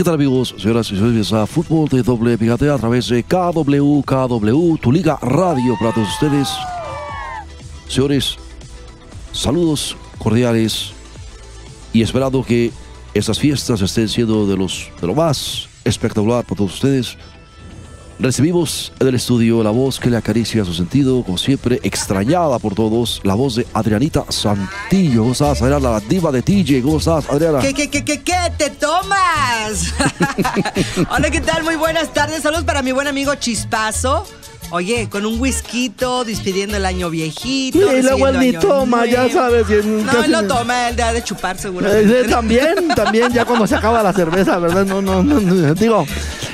¿Qué tal amigos, señoras y señores? A Fútbol de Doble Picante a través de KW, KW, tu liga radio para todos ustedes. Señores, saludos cordiales y esperando que estas fiestas estén siendo de, los, de lo más espectacular para todos ustedes. Recibimos en el estudio la voz que le acaricia su sentido, como siempre, extrañada por todos, la voz de Adrianita Santillo. ¿Cómo estás, Adriana? La diva de TJ. ¿Cómo estás, Adriana? ¿Qué, qué, qué, qué, qué te tomas? Hola, ¿qué tal? Muy buenas tardes. Saludos para mi buen amigo Chispazo. Oye, con un whisky, despidiendo el año viejito. Y luego él ni toma, ya sabes. y en- No, él lo toma, él debe de chupar seguro. Eh, también, también, ya cuando se acaba la cerveza, ¿verdad? No, no, no, no, digo.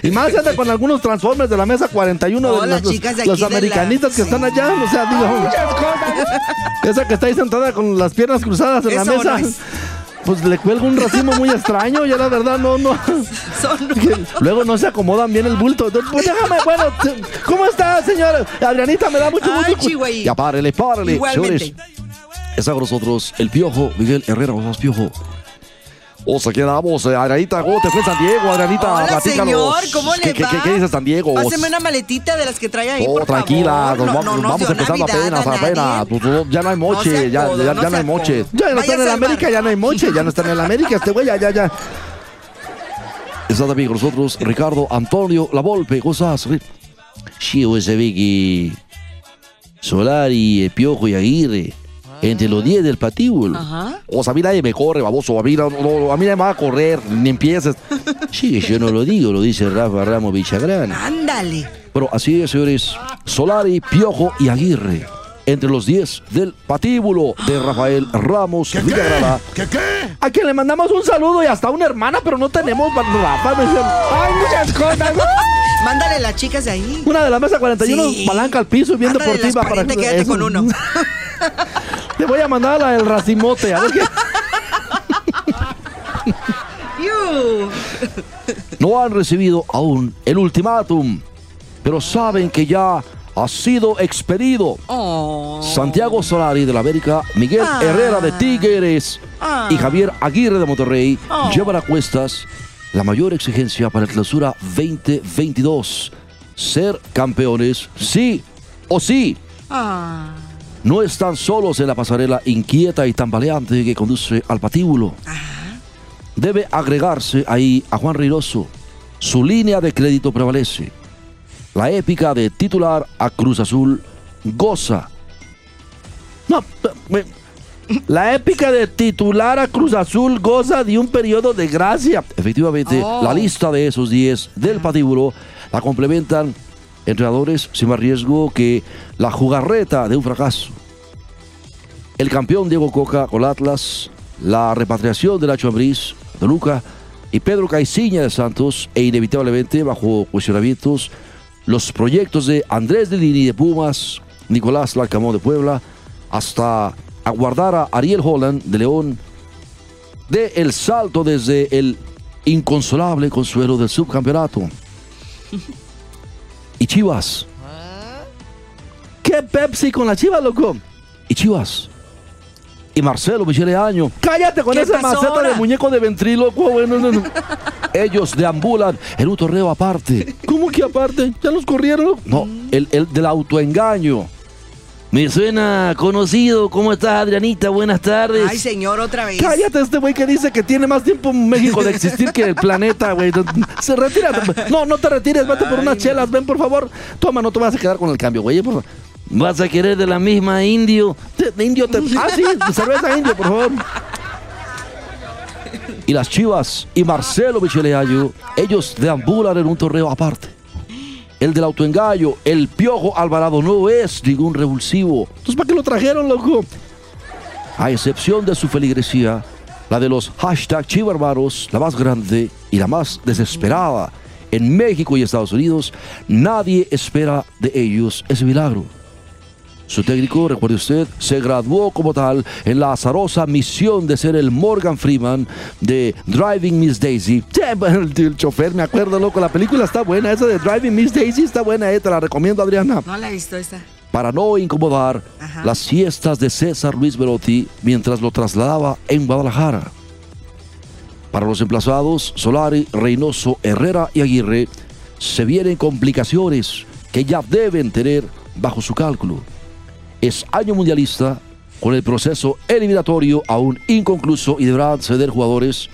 Y más anda con algunos transformers de la mesa 41 Oh, de las los, chicas de los aquí de la- americanitas que sí. están allá, o sea, digo. Esa que está ahí sentada con las piernas cruzadas en la mesa. no es. Pues le cuelga un racimo muy extraño, ya la verdad no, no. Luego no se acomodan bien el bulto. Pues déjame, bueno, ¿cómo está, señora? Adrianita, me da mucho Ay, gusto. chihuahua. Ya párele, párele. Igualmente. Señores, está con nosotros el Piojo, Miguel Herrera. ¿Cómo estás, Piojo? O sea, quedamos, eh, Adrianita. ¿Cómo te fue San Diego, Adrianita? Hola, Platícanos. señor, ¿cómo le ¿Qué, va? qué, qué dices San Diego? Páseme una maletita de las que trae ahí, Oh, por tranquila, favor. nos No, vamos, no, no vamos empezando Navidad apenas, apenas. Pues, no, ya no hay moche, No ya, no ya se no hay moche. Ya no está en el América, ya no hay moche, ya no está en el América, este güey, ya, ya, ya. Está también con nosotros Ricardo Antonio La Volpe. ¿Cómo estás? Sí, sabés que Solari, eh, Piojo y Aguirre, entre los 10 del patíbulo. Ajá. O sea, a mí nadie me corre, baboso. A mí, no, no, a mí nadie me va a correr, ni empieces. Sí, yo no lo digo, lo dice Rafa Ramos Villagrán. Ándale. Pero así es, señores. Solari, Piojo y Aguirre. Entre los 10 del patíbulo de Rafael Ramos Villagrana. A quien le mandamos un saludo y hasta una hermana, pero no tenemos Rafa. me dicen, Ay, muchas cosas. Mándale las chicas de ahí. Una de la mesa 41, Sí. palanca al piso y bien Ándale deportiva. las 40, quédate eso. con uno. Te voy a mandar la del racimote. A ver qué. No han recibido aún el ultimátum, pero saben que ya ha sido expedido. Oh. Santiago Solari de la América, Miguel Ah. Herrera de Tigres Ah. y Javier Aguirre de Monterrey Oh. llevan a cuestas la mayor exigencia para el clausura 2022. Ser campeones, sí o sí. Ah. No están solos en la pasarela inquieta y tambaleante que conduce al patíbulo. Debe agregarse ahí a Juan Reynoso. Su línea de crédito prevalece. La épica de titular a Cruz Azul goza. No, me- la épica de titular a Cruz Azul goza de un periodo de gracia. Efectivamente, Oh. la lista de esos 10 del patíbulo la complementan entrenadores sin más riesgo que la jugarreta de un fracaso. El campeón Diego Coca con Atlas, la repatriación de Nacho Ambriz, de Luca y Pedro Caiciña de Santos e inevitablemente bajo cuestionamientos los proyectos de Andrés de Lini de Pumas, Nicolás Larcamón de Puebla, hasta aguardar a Ariel Holland de León de el salto desde el inconsolable consuelo del subcampeonato. Y Chivas, ¿Qué Pepsi con la chiva, loco? y Chivas, y Marcelo Michele Año, Cállate con ¿Qué esa maceta ahora? de muñeco de ventrílocuo, güey. No, no, no. ellos deambulan en un torneo aparte. ¿Cómo que aparte? ¿Ya los corrieron? No, el, el del autoengaño. Me suena conocido. ¿Cómo estás, Adrianita? Buenas tardes. Ay, señor, otra vez. Cállate este güey que dice que tiene más tiempo en México de existir que el planeta, güey. Se retira. No, no te retires, vete por unas chelas, ven por favor. Toma, no te vas a quedar con el cambio, güey. Por favor. ¿Vas a querer de la misma indio? De- de indio te... Ah, sí, cerveza indio, por favor. Y las Chivas y Marcelo Michele Año, ellos deambulan en un torneo aparte. el del autoengaño, el Piojo Alvarado no es ningún revulsivo. Entonces, ¿para qué lo trajeron, loco? A excepción de su feligresía, la de los hashtag chivarbaros, la más grande y la más desesperada en México y Estados Unidos, nadie espera de ellos ese milagro. Su técnico, recuerde usted, se graduó como tal en la azarosa misión de ser el Morgan Freeman de Driving Miss Daisy. El, el chofer, me acuerdo, loco. La película está buena. Esa de Driving Miss Daisy está buena, eh, te la recomiendo, Adriana. No la he visto esa. Para no incomodar Ajá. las siestas de César Luis Velotti mientras lo trasladaba en Guadalajara. Para los emplazados, Solari, Reynoso, Herrera y Aguirre, se vienen complicaciones que ya deben tener bajo su cálculo. Es año mundialista con el proceso eliminatorio aún inconcluso y deberán ceder jugadores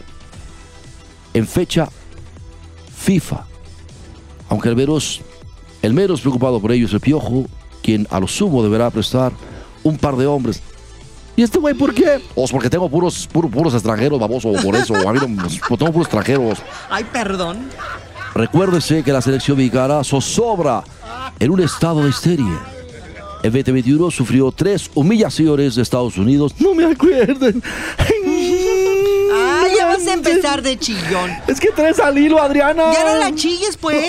en fecha FIFA. Aunque el menos, el menos preocupado por ello es el Piojo, quien a lo sumo deberá prestar un par de hombres. ¿Y este güey por qué? O porque tengo puros, puros, puros extranjeros, baboso, por eso. A mí no- pues, tengo puros extranjeros. Ay, perdón. Recuérdese que la selección mexicana zozobra en un estado de histeria. En 2021 sufrió tres humillaciones de Estados Unidos. No me acuerden. Ay, ya vas a empezar de chillón. Es que traes al hilo, Adriana. Ya no la chilles, pues.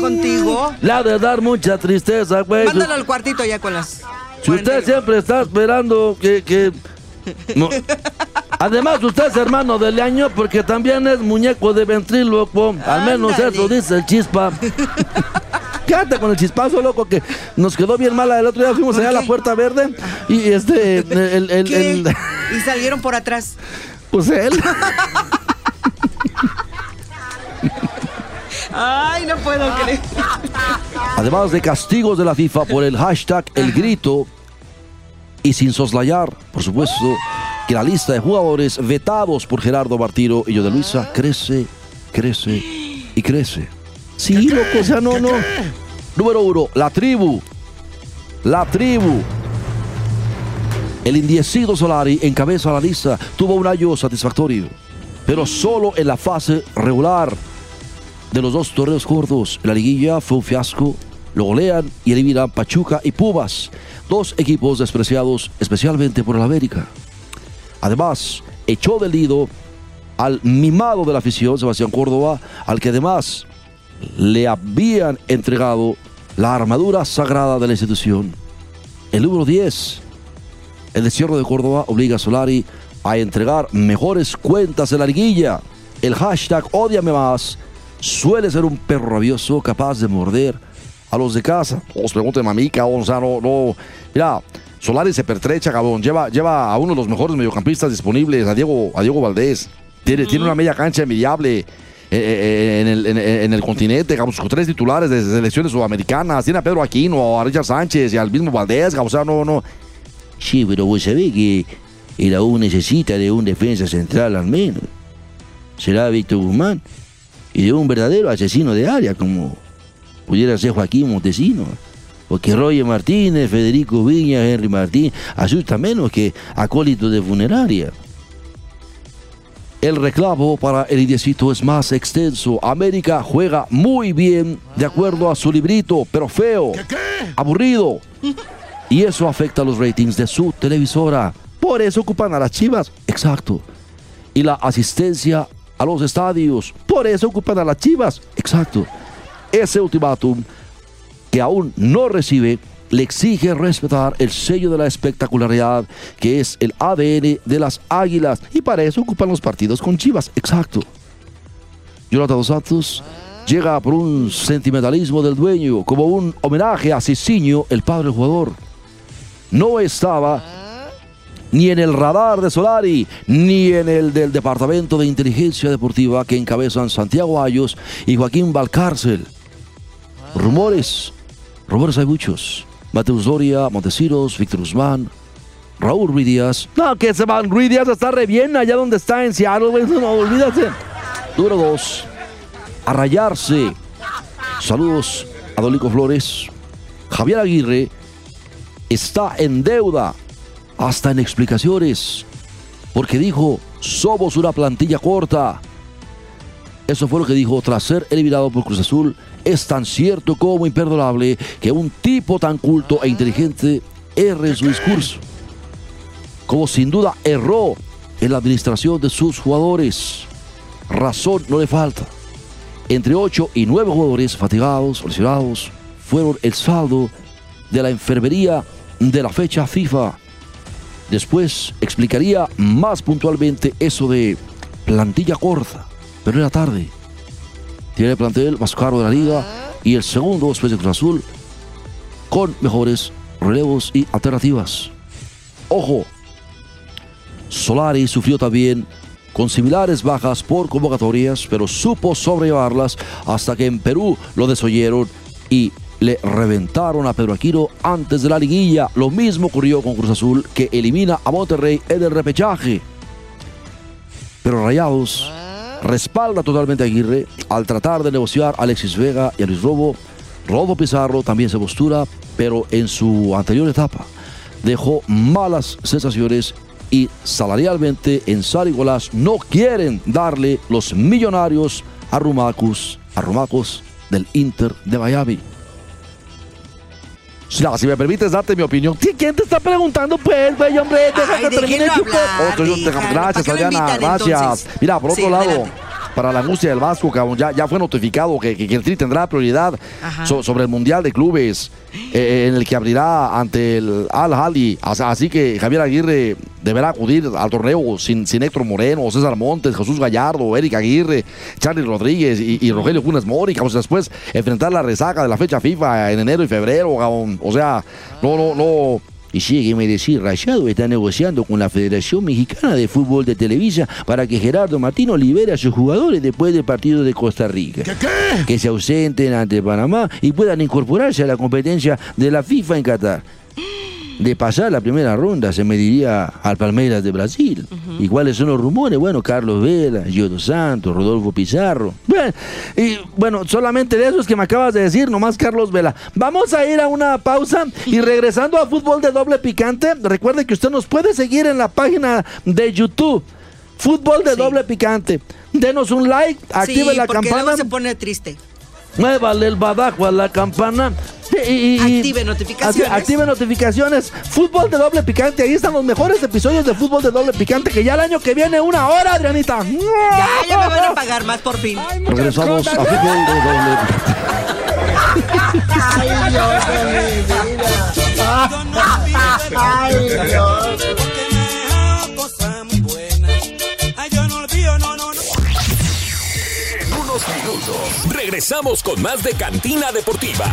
Contigo. La de dar mucha tristeza, güey. Mándalo al cuartito ya con las. Si usted siempre está esperando que... que- no. Además, usted es hermano del año porque también es muñeco de ventrílocuo. Al menos Ándale. eso dice el chispa. Quédate con el chispazo, loco, que nos quedó bien mala. El otro día fuimos ¿Por allá a la puerta verde y este, el, el, ¿Qué? el- Y salieron por atrás. pues él. Ay, no puedo creer. Además de castigos de la FIFA por el hashtag El Grito y sin soslayar, por supuesto, que la lista de jugadores vetados por Gerardo Martiro y yo de Luisa crece, crece y crece. Sí, loco, o sea, no, no. Número uno, la tribu. La tribu. El indiecido Solari encabeza la lista. Tuvo un año satisfactorio, pero solo en la fase regular de los dos torneos cortos. La liguilla fue un fiasco. Lo golean y eliminan Pachuca y Pumas, dos equipos despreciados especialmente por el América. Además, echó del nido al mimado de la afición, Sebastián Córdoba, al que además le habían entregado la armadura sagrada de la institución. El número 10, el destierro de Córdoba obliga a Solari a entregar mejores cuentas en la liguilla. El hashtag odiame más suele ser un perro rabioso capaz de morder a los de casa. Os pregunten mamica, o sea, no, no. Mira, Solari se pertrecha, cabrón. Lleva, lleva a uno de los mejores mediocampistas disponibles, a Diego, a Diego Valdés. Tiene, tiene una media cancha envidiable en, el, en- el continente, cabrón, con tres titulares de selecciones sudamericanas. Tiene a Pedro Aquino, a Richard Sánchez y al mismo Valdés, o sea, no, no. Sí, pero vos sabés que el U necesita de un defensa central al menos. Será Víctor Guzmán y de un verdadero asesino de área como pudiera ser Joaquín Montesino. Porque Roger Martínez, Federico Viña, Henry Martín asustan menos que acólitos de funeraria. El reclamo para el indiecito es más extenso. América juega muy bien de acuerdo a su librito, pero feo, aburrido. Y eso afecta los ratings de su televisora. Por eso ocupan a las chivas. Exacto. Y la asistencia a los estadios. Por eso ocupan a las chivas. Exacto. Ese ultimátum que aún no recibe le exige respetar el sello de la espectacularidad que es el ADN de las águilas. Y para eso ocupan los partidos con chivas. Exacto. Jonathan Dos Santos llega por un sentimentalismo del dueño, como un homenaje a Cicinho, el padre del jugador. No estaba ni en el radar de Solari, ni en el del Departamento de Inteligencia Deportiva que encabezan Santiago Ayos y Joaquín Valcárcel. Rumores, rumores hay muchos. Mateus Doria, Montesinos, Víctor Guzmán, Raúl Ruiz Díaz, No, que se van. Ruiz Díaz está re bien allá donde está en Seattle. No, olvídate. Número 2. A rayarse. Saludos a Dolico Flores. Javier Aguirre está en deuda, hasta en explicaciones, porque dijo, somos una plantilla corta. Eso fue lo que dijo tras ser eliminado por Cruz Azul. Es tan cierto como imperdonable que un tipo tan culto e inteligente erre en su discurso. Como sin duda erró en la administración de sus jugadores. Razón no le falta. Entre 8 y 9 jugadores fatigados lesionados fueron el saldo de la enfermería de la fecha FIFA. Después explicaría más puntualmente eso de plantilla corta, pero era tarde. Tiene el plantel más caro de la liga y el segundo después de Cruz Azul con mejores relevos y alternativas. Ojo, Solari sufrió también con similares bajas por convocatorias, pero supo sobrellevarlas hasta que en Perú lo desoyeron y le reventaron a Pedro Aquino antes de la liguilla. Lo mismo ocurrió con Cruz Azul, que elimina a Monterrey en el repechaje. Pero Rayados respalda totalmente a Aguirre al tratar de negociar a Alexis Vega y a Luis Robo. Rodo Pizarro también se postura, pero en su anterior etapa dejó malas sensaciones y salarialmente en Sarigolas no quieren darle los millonarios a Rumacus, a Rumacos del Inter de Miami. No, si me permites darte mi opinión. ¿Quién te está preguntando, pues, güey, hombre? Deja Ay, que termine el gracias, ¿Para qué lo Adriana, gracias. entonces? Mira, por otro Sí, lado, adelante. para la angustia del Vasco, cabrón, ya, ya fue notificado que, que, que el Tri tendrá prioridad so- sobre el Mundial de Clubes, eh, en el que abrirá ante el Al Hali. As- Así que Javier Aguirre deberá acudir al torneo sin, sin Héctor Moreno, César Montes, Jesús Gallardo, Eric Aguirre, Charlie Rodríguez y, y Rogelio Funes Mori. cabrón. después enfrentar la resaca de la fecha FIFA en enero y febrero. cabrón. O sea, no, no, no. Y sígueme decir, Rayado está negociando con la Federación Mexicana de Fútbol de Televisa para que Gerardo Martino libere a sus jugadores después del partido de Costa Rica. Que se ausenten ante Panamá y puedan incorporarse a la competencia de la FIFA en Qatar. De pasar la primera ronda se mediría al Palmeiras de Brasil. ¿Y cuáles son los rumores? Bueno, Carlos Vela, Giodo Santos, Rodolfo Pizarro. Bueno, y bueno, solamente de esos que me acabas de decir, nomás Carlos Vela. Vamos a ir a una pausa y regresando a fútbol de doble picante, recuerde que usted nos puede seguir en la página de YouTube. Fútbol de Sí. doble picante. Denos un like, active sí, la porque campana, luego se pone triste. Muévale el badajo a la campana. y- y- Active notificaciones. acti- Active notificaciones. Fútbol de doble picante. Ahí están los mejores episodios de fútbol de doble picante. Que ya el año que viene, una hora, Adrianita. Ya, ya me van a pagar más por fin. Regresamos a fútbol de doble picante. Porque me deja regresamos con más de Cantina Deportiva.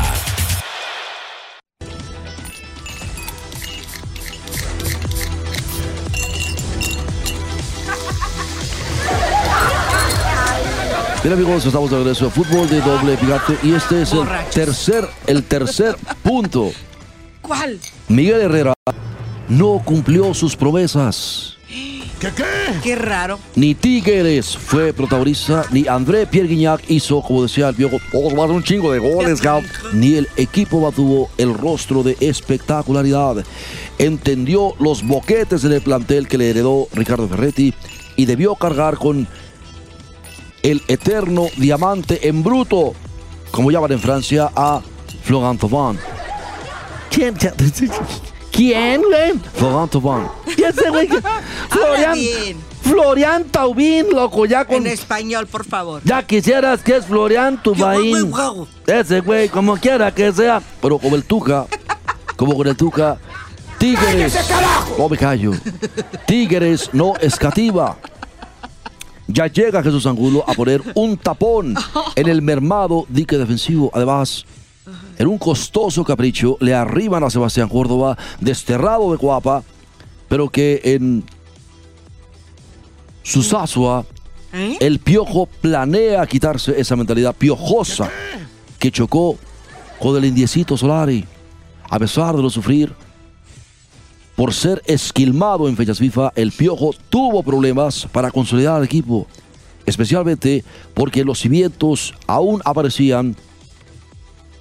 Bien amigos, estamos de regreso a fútbol de doble picante y este es el tercer, el tercer punto. ¿Cuál? Miguel Herrera no cumplió sus promesas. Qué raro. Ni Tigres fue protagonista, ni André Pierre Guignac hizo, como decía el viejo, oh, un chingo de goles. Ni el equipo mantuvo el rostro de espectacularidad. Entendió los boquetes en el plantel que le heredó Ricardo Ferretti y debió cargar con el eterno diamante en bruto, como llaman en Francia a Florent Thauvin. ¿Quién? ¿Quién, güey? Florent Thauvin. ¿Y ese güey? Florian. Florian Taubín, loco, ya con... En español, por favor. Ya quisieras que es Florian Tubaín. Ese güey, como quiera que sea. Pero como el Tuca, como con el Tuca, Tigres. No me callo. Tigres no escativa. Ya llega Jesús Angulo a poner un tapón en el mermado dique defensivo. Además, en un costoso capricho, le arriban a Sebastián Córdoba, desterrado de Cuapa, pero que en Susasua, ¿Eh? el piojo planea quitarse esa mentalidad piojosa que chocó con el indiecito Solari. A pesar de lo sufrir, por ser esquilmado en fechas FIFA, el piojo tuvo problemas para consolidar al equipo, especialmente porque los cimientos aún aparecían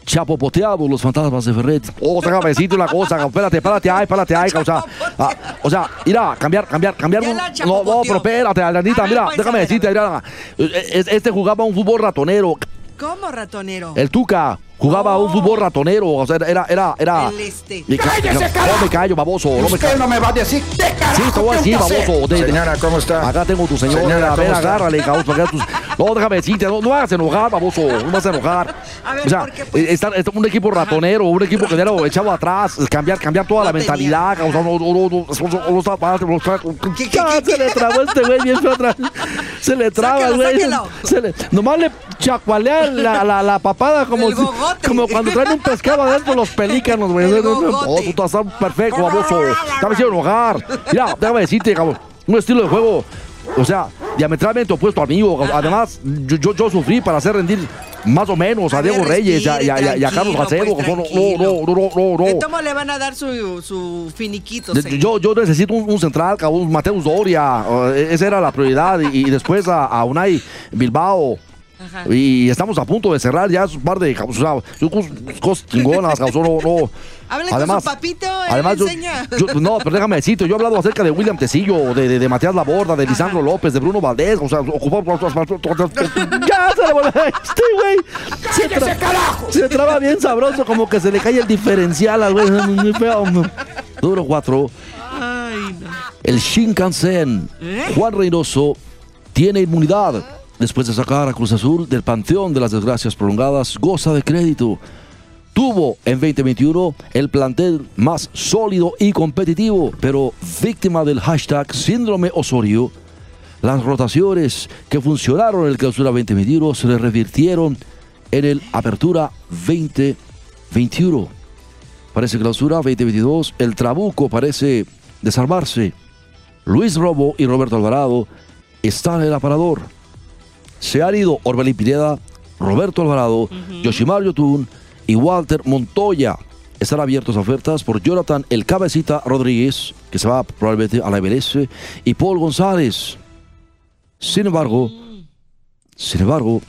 chapopoteados los fantasmas de Ferret. Oh, déjame decirte una cosa, espérate, espérate ahí, espérate ahí, o sea, ah, o sea, mira, cambiar, cambiar, cambiar. Un- no, no, pero espérate, Alanita, A ver, mira, pues, déjame decirte, a ver. mira, eh, este jugaba un fútbol ratonero, ¿Cómo, ratonero? el Tuca jugaba un Oh. fútbol ratonero, o sea, era, era, era. El este. Y ca- ¡Cállese, no, carajo! no me callo, baboso, no me Usted callo. no me va a decir qué carajo Sí, te voy a decir, baboso. de- Señora, ¿cómo está? Acá tengo tu señora, Señora, a ver, ¿cómo está? agárrale, cabrón, para que tus... No, déjame decirte, no, no hagas enojar, baboso, no me hagas enojar. A ver, o sea, ¿por qué, pues? eh, está, está un equipo ratonero, un equipo que lo echaba atrás, cambiar, cambiar toda No la tenía. mentalidad, cabrón, no, no, no, no, no, no está padre, no está- ¿Qué, qué, Ya, qué, se le trabó este güey bien atrás. Se le traba, güey. sáquelo. Se le, nomás le chacualea la, la, la papada como, El si- como cuando traen un pescado adentro los pelícanos, güey. Oh, tú estás perfecto, baboso. Ya me hicieron enojar. Mira, déjame decirte, cabrón. Un estilo de juego, o sea, diametralmente opuesto al mío. Además, yo, yo, yo sufrí para hacer rendir más o menos a, A Diego Reyes y a, y a- y a- a Carlos Gacebo. pues, no, no, no, no, no, tomo le van a dar su, su finiquito. De-. Yo, yo necesito un, un central, cabrón, Mateus Doria. eh, esa era la prioridad. Y, y después a, a Unai Bilbao. Ajá. Y estamos a punto de cerrar ya un par de cosas chingonas, cabrón, no, no. Hable con su papito, él además le yo, no, pero déjame decirte, yo he hablado acerca de William Tecillo, de, de, de Matías Laborda, de Lisandro López, de Bruno Valdés, o sea, ocupó ya se este güey. Se, tra- se traba bien sabroso, como que se le cae el diferencial al güey, muy feo. Duro 4. Ay, no. El Shinkansen, ¿Eh? Juan Reynoso, tiene inmunidad. Después de sacar a Cruz Azul del panteón de las desgracias prolongadas, goza de crédito. Tuvo en 2021 el plantel más sólido y competitivo, pero víctima del hashtag síndrome Osorio, las rotaciones que funcionaron en el clausura 2021 se le revirtieron en el apertura 2021. Parece clausura 2022, el trabuco parece desarmarse. Luis Robo y Roberto Alvarado están en el aparador. Se han ido Orbelín Pineda, Roberto Alvarado, Yoshimar Yotun y Walter Montoya. Están abiertos a ofertas por Jonathan El Cabecita Rodríguez, que se va probablemente a la MLS, y Paul González. Sin embargo, sin embargo,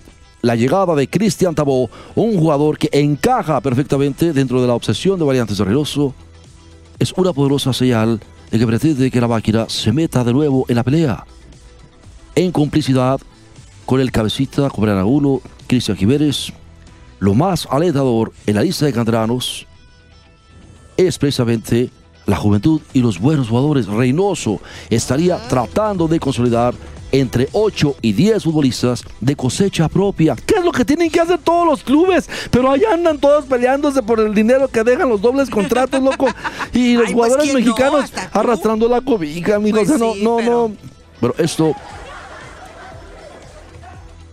la llegada de Cristian Tabó, un jugador que encaja perfectamente dentro de la obsesión de Variantes de es una poderosa señal de que pretende que la máquina se meta de nuevo en la pelea. En complicidad con el cabecita, con Brian Angulo, Cristian Jiménez, lo más alentador en la lista de canteranos es precisamente la juventud y los buenos jugadores. Reynoso estaría tratando de consolidar entre 8 y 10 futbolistas de cosecha propia. ¿Qué es lo que tienen que hacer todos los clubes? Pero allá andan todos peleándose por el dinero que dejan los dobles contratos, loco. Y los Ay, pues, jugadores mexicanos arrastrando la cobija, amigo. Pues o sea, no, sí, no, pero- no. Pero esto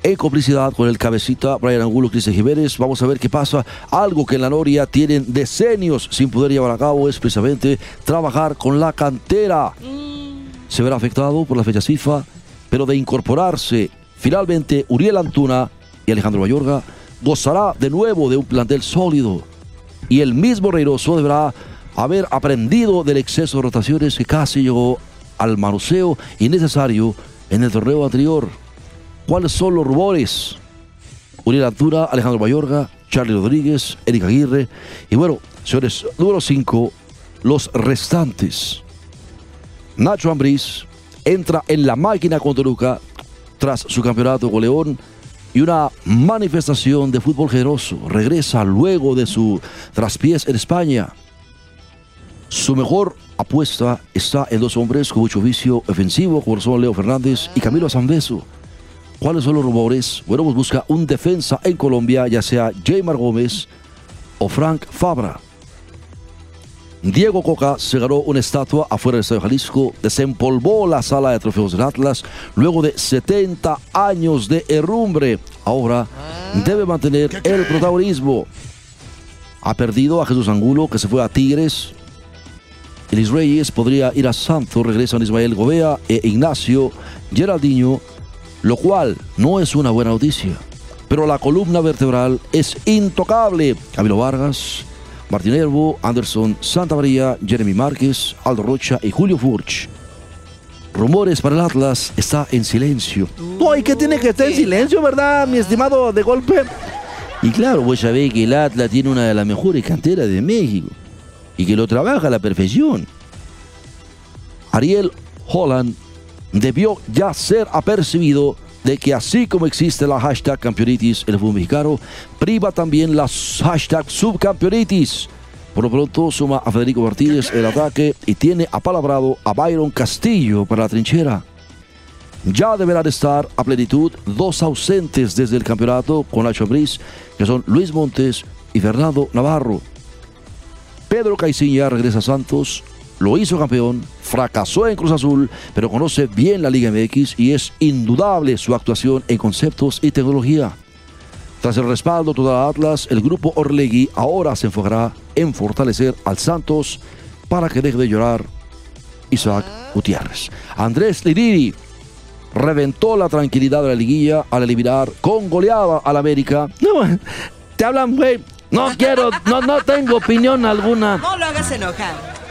en complicidad con el cabecita Brian Angulo, Cristian Jiménez. Vamos a ver qué pasa. Algo que en la Noria tienen decenios sin poder llevar a cabo es precisamente trabajar con la cantera. Se verá afectado por las fechas FIFA, pero de incorporarse finalmente Uriel Antuna y Alejandro Mayorga, gozará de nuevo de un plantel sólido. Y el mismo Reynoso deberá haber aprendido del exceso de rotaciones que casi llegó al manoseo innecesario en el torneo anterior. ¿Cuáles son los rumores? Uriel Antuna, Alejandro Mayorga, Charlie Rodríguez, Eric Aguirre. Y bueno, señores, número 5, los restantes. Nacho Ambriz entra en la máquina con Toluca tras su campeonato con León y una manifestación de fútbol generoso. Regresa luego de su traspiés en España. Su mejor apuesta está en dos hombres con mucho vicio ofensivo, como son Leo Fernández y Camilo Zambeso. ¿Cuáles son los rumores? Bueno, pues busca un defensa en Colombia, ya sea Jaymar Gómez o Frank Fabra. Diego Coca se ganó una estatua afuera del Estadio Jalisco, desempolvó la sala de trofeos del Atlas luego de 70 años de herrumbre. Ahora debe mantener el protagonismo. Ha perdido a Jesús Angulo, que se fue a Tigres. Elis Reyes podría ir a Santos, regresan Ismael Gobea e Ignacio Geraldinho, lo cual no es una buena noticia. Pero la columna vertebral es intocable. Camilo Vargas, Martín Herbo, Anderson Santamaría, Jeremy Márquez, Aldo Rocha y Julio Furch. Rumores para el Atlas está en silencio. No, ¿y qué tiene que estar en silencio, verdad, mi estimado de golpe? Y claro, vos sabés que el Atlas tiene una de las mejores canteras de México y que lo trabaja a la perfección. Ariel Holland debió ya ser apercibido de que así como existe la hashtag campeonitis el fútbol mexicano, priva también la hashtag subcampeonitis. Por lo pronto suma a Federico Martínez el ataque y tiene apalabrado a Byron Castillo para la trinchera. Ya deberán estar a plenitud dos ausentes desde el campeonato con la Chambris, que son Luis Montes y Fernando Navarro. Pedro Caiciña regresa a Santos, lo hizo campeón, fracasó en Cruz Azul, pero conoce bien la Liga MX y es indudable su actuación en conceptos y tecnología. Tras el respaldo total Atlas, el grupo Orlegui ahora se enfocará en fortalecer al Santos para que deje de llorar Isaac Gutiérrez. Andrés Lidiri reventó la tranquilidad de la liguilla al eliminar con goleada al América. No, te hablan, güey. No quiero, no, no tengo opinión alguna. No lo hagas enojar.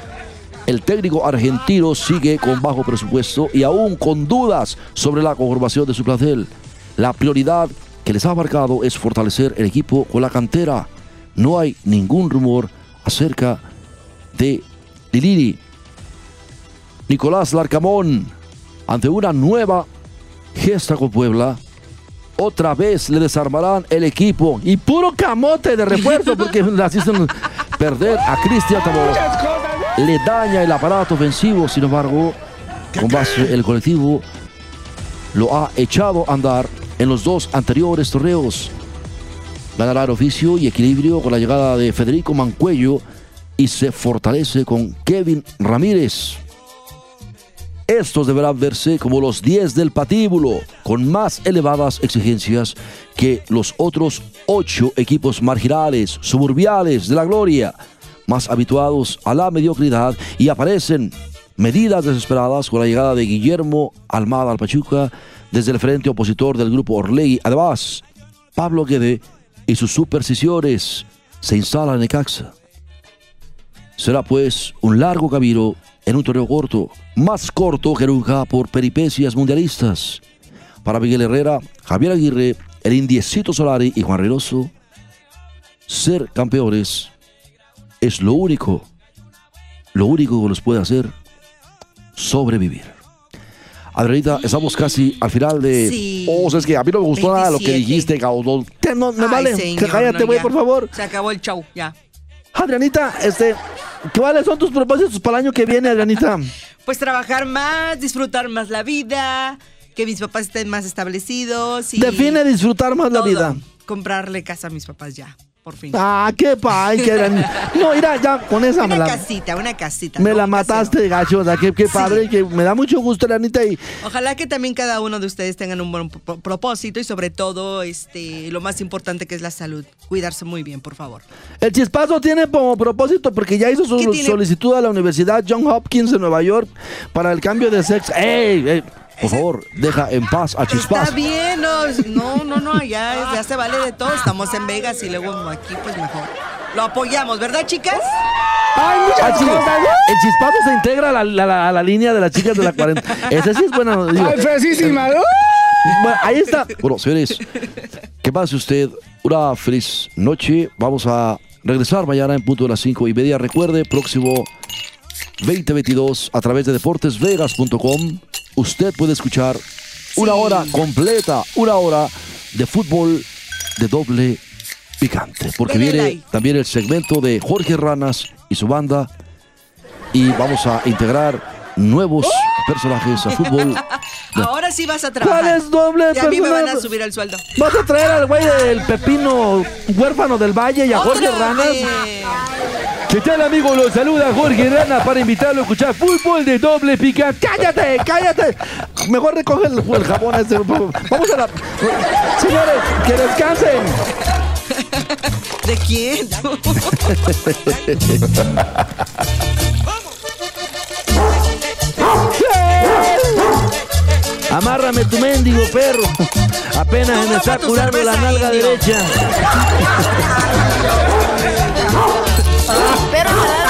El técnico argentino sigue con bajo presupuesto y aún con dudas sobre la conformación de su plantel. La prioridad que les ha marcado es fortalecer el equipo con la cantera. No hay ningún rumor acerca de Lilini. Nicolás Larcamón, ante una nueva gesta con Puebla, otra vez le desarmarán el equipo y puro camote de refuerzo porque le asisten perder a Cristian. Le daña el aparato ofensivo, sin embargo, con base el colectivo lo ha echado a andar en los dos anteriores torneos. Ganará el oficio y equilibrio con la llegada de Federico Mancuello y se fortalece con Kevin Ramírez. Estos deberán verse como los 10 del patíbulo, con más elevadas exigencias que los otros ocho equipos marginales, suburbiales de la gloria, más habituados a la mediocridad y aparecen medidas desesperadas con la llegada de Guillermo Almada al Pachuca desde el frente opositor del grupo Orlegui. Además, Pablo Guede y sus supersticiones se instalan en Necaxa. Será pues un largo camino en un torneo corto, más corto que nunca por peripecias mundialistas. Para Miguel Herrera, Javier Aguirre, el Indiecito Solari y Juan Reynoso, ser campeones es lo único, lo único que los puede hacer sobrevivir. Adrianita, estamos casi al final de. Sí. Oh, o sea, es que a mí no me gustó nada lo que 27. dijiste, cabrón. Te- No, me Ay, vale. señor, cállate, no, güey, ya. por favor. Se acabó el show, ya. Adrianita, este. ¿Cuáles son tus propósitos para el año que viene, Adrianita? Pues trabajar más, disfrutar más la vida, que mis papás estén más establecidos y Define disfrutar más la vida. Comprarle casa a mis papás ya, por fin. Ah, qué pay, qué gran- No, mira, ya con esa me una la, casita, una casita. me ¿no? la mataste, gacho. O sea, qué, qué Sí. padre, que me da mucho gusto, Adrianita. Y. Ojalá que también cada uno de ustedes tengan un buen pro- propósito y sobre todo este lo más importante que es la salud. Cuidarse muy bien, por favor. el chispazo tiene como propósito, porque ya hizo su solicitud a la Universidad John Hopkins de Nueva York para el cambio de sexo. ¡Ey! ey, por favor, deja en paz a Está Chispazo. bien, no, no, no, no, ya, ya se vale de todo. Estamos en Vegas y luego aquí, pues mejor. Lo apoyamos, ¿verdad, chicas? ¡Ay, muchas cosas! El chispazo se integra a la, la- la- a la línea de las chicas de la 40. Ese sí es buena. digo, ¡Ay, fresísima! Bueno, ahí está. Bueno, señores, que pase usted una feliz noche. Vamos a regresar mañana en punto de las 5 y media. Recuerde, próximo 2022 a través de deportesvegas.com, usted puede escuchar una hora completa, una hora de fútbol de doble picante. Porque viene like. también el segmento de Jorge Ranas y su banda. Y vamos a integrar nuevos personajes a fútbol. Ahora sí vas a trabajar. ¿Cuál es doble Y a mí me van a subir el sueldo. Vas a traer al güey del Pepino huérfano del Valle y a Jorge ¡Otra Ranas. vez! ¿Qué tal, amigo? Los saluda Jorge Rana para invitarlo a escuchar fútbol de doble pica. ¡Cállate! ¡Cállate! Mejor recoge el, el jabón ese. Vamos a la. Señores, que descansen. ¿De quién? Amárrame tu mendigo perro. Apenas me está curando la nalga indio. derecha. Pero para